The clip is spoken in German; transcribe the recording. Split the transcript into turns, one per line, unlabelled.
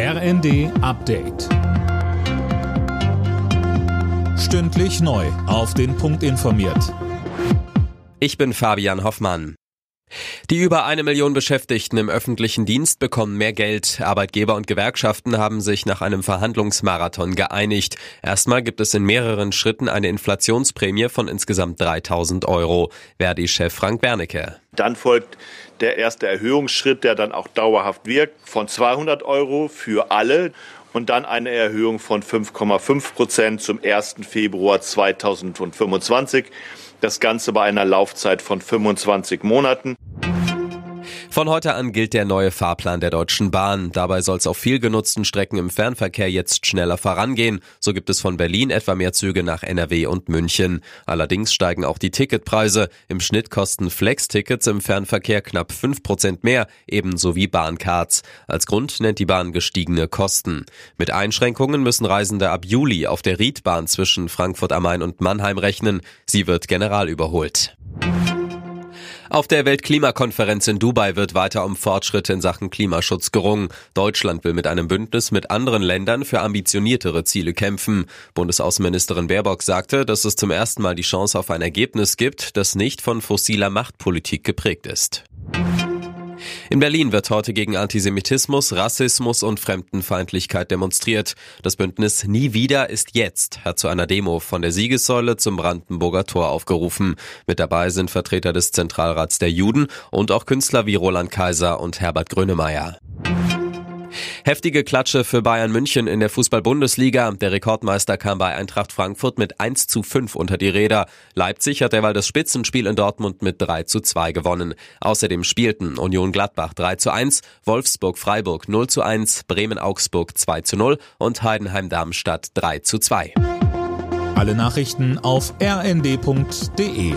RND Update. Stündlich neu. Auf den Punkt informiert.
Ich bin Fabian Hoffmann. Die über eine Million Beschäftigten im öffentlichen Dienst bekommen mehr Geld. Arbeitgeber und Gewerkschaften haben sich nach einem Verhandlungsmarathon geeinigt. Erstmal gibt es in mehreren Schritten eine Inflationsprämie von insgesamt 3000 Euro. Verdi-Chef Frank Bernecke.
Dann folgt der erste Erhöhungsschritt, der dann auch dauerhaft wirkt, von 200 Euro für alle und dann eine Erhöhung von 5,5 Prozent zum 1. Februar 2025. Das Ganze bei einer Laufzeit von 25 Monaten.
Von heute an gilt der neue Fahrplan der Deutschen Bahn. Dabei soll es auf viel genutzten Strecken im Fernverkehr jetzt schneller vorangehen. So gibt es von Berlin etwa mehr Züge nach NRW und München. Allerdings steigen auch die Ticketpreise. Im Schnitt kosten Flex-Tickets im Fernverkehr knapp 5% mehr, ebenso wie Bahncards. Als Grund nennt die Bahn gestiegene Kosten. Mit Einschränkungen müssen Reisende ab Juli auf der Riedbahn zwischen Frankfurt am Main und Mannheim rechnen. Sie wird general überholt. Auf der Weltklimakonferenz in Dubai wird weiter um Fortschritte in Sachen Klimaschutz gerungen. Deutschland will mit einem Bündnis mit anderen Ländern für ambitioniertere Ziele kämpfen. Bundesaußenministerin Baerbock sagte, dass es zum ersten Mal die Chance auf ein Ergebnis gibt, das nicht von fossiler Machtpolitik geprägt ist. In Berlin wird heute gegen Antisemitismus, Rassismus und Fremdenfeindlichkeit demonstriert. Das Bündnis Nie wieder ist jetzt hat zu einer Demo von der Siegessäule zum Brandenburger Tor aufgerufen. Mit dabei sind Vertreter des Zentralrats der Juden und auch Künstler wie Roland Kaiser und Herbert Grönemeyer. Heftige Klatsche für Bayern München in der Fußball-Bundesliga. Der Rekordmeister kam bei Eintracht Frankfurt mit 1 zu 5 unter die Räder. Leipzig hat derweil das Spitzenspiel in Dortmund mit 3 zu 2 gewonnen. Außerdem spielten Union Gladbach 3 zu 1, Wolfsburg Freiburg 0 zu 1, Bremen Augsburg 2 zu 0 und Heidenheim Darmstadt 3 zu 2.
Alle Nachrichten auf rnd.de